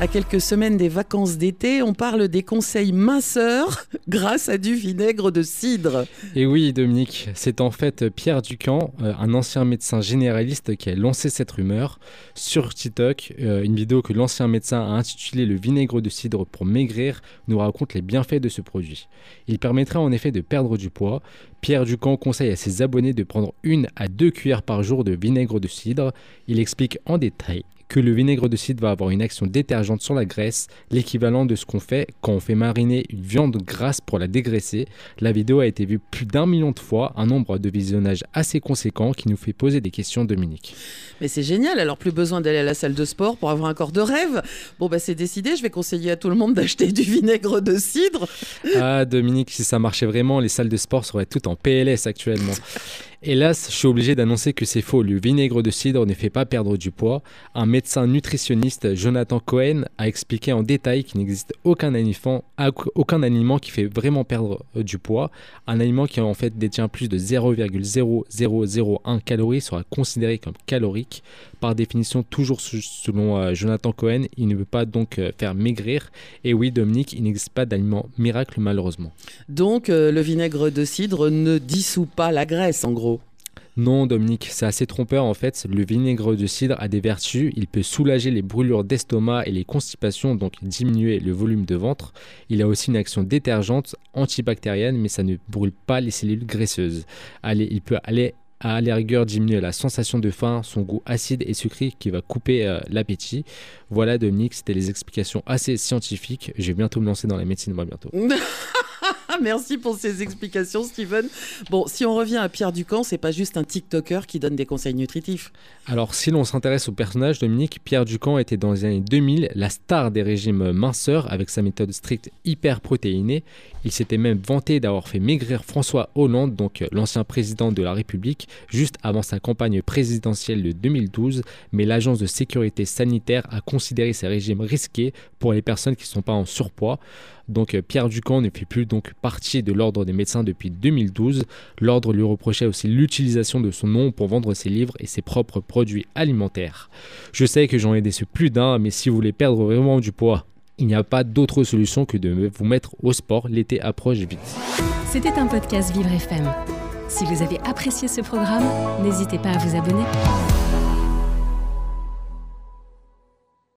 À quelques semaines des vacances d'été, on parle des conseils minceurs grâce à du vinaigre de cidre. Et oui, Dominique, c'est en fait Pierre Ducamp, euh, un ancien médecin généraliste, qui a lancé cette rumeur sur TikTok. Euh, une vidéo que l'ancien médecin a intitulée Le vinaigre de cidre pour maigrir nous raconte les bienfaits de ce produit. Il permettra en effet de perdre du poids. Pierre Ducamp conseille à ses abonnés de prendre une à deux cuillères par jour de vinaigre de cidre. Il explique en détail que le vinaigre de cidre va avoir une action détergente sur la graisse, l'équivalent de ce qu'on fait quand on fait mariner une viande grasse pour la dégraisser. La vidéo a été vue plus d'un million de fois, un nombre de visionnages assez conséquent qui nous fait poser des questions, Dominique. Mais c'est génial, alors plus besoin d'aller à la salle de sport pour avoir un corps de rêve. Bon, bah c'est décidé, je vais conseiller à tout le monde d'acheter du vinaigre de cidre. Ah, Dominique, si ça marchait vraiment, les salles de sport seraient toutes en PLS actuellement. Hélas, je suis obligé d'annoncer que c'est faux. Le vinaigre de cidre ne fait pas perdre du poids. Un médecin nutritionniste, Jonathan Cohen, a expliqué en détail qu'il n'existe aucun aliment, qui fait vraiment perdre euh, du poids. Un aliment qui en fait détient plus de 0,0001 calories sera considéré comme calorique. Par définition, toujours selon euh, Jonathan Cohen, il ne veut pas donc euh, faire maigrir. Et oui, Dominique, il n'existe pas d'aliment miracle malheureusement. Donc le vinaigre de cidre ne dissout pas la graisse en gros. Non, Dominique, c'est assez trompeur en fait. Le vinaigre de cidre a des vertus. Il peut soulager les brûlures d'estomac et les constipations, donc diminuer le volume de ventre. Il a aussi une action détergente, antibactérienne, mais ça ne brûle pas les cellules graisseuses. Allez, il peut aller à la rigueur diminuer la sensation de faim, son goût acide et sucré qui va couper euh, l'appétit. Voilà Dominique, c'était les explications assez scientifiques. Je vais bientôt me lancer dans la médecine, moi bientôt. Merci pour ces explications, Steven. Bon, si on revient à Pierre Ducamp, c'est pas juste un TikToker qui donne des conseils nutritifs. Alors, si l'on s'intéresse au personnage, Dominique, Pierre Ducamp était dans les années 2000 la star des régimes minceurs avec sa méthode stricte hyper protéinée. Il s'était même vanté d'avoir fait maigrir François Hollande, donc l'ancien président de la République, juste avant sa campagne présidentielle de 2012. Mais l'agence de sécurité sanitaire a considéré ces régimes risqués pour les personnes qui ne sont pas en surpoids. Donc euh, Pierre Ducamp ne fait plus donc partie de l'ordre des médecins depuis 2012. L'ordre lui reprochait aussi l'utilisation de son nom pour vendre ses livres et ses propres produits alimentaires. Je sais que j'en ai déçu plus d'un, mais si vous voulez perdre vraiment du poids, il n'y a pas d'autre solution que de vous mettre au sport. L'été approche vite. C'était un podcast Vivre FM. Si vous avez apprécié ce programme, n'hésitez pas à vous abonner.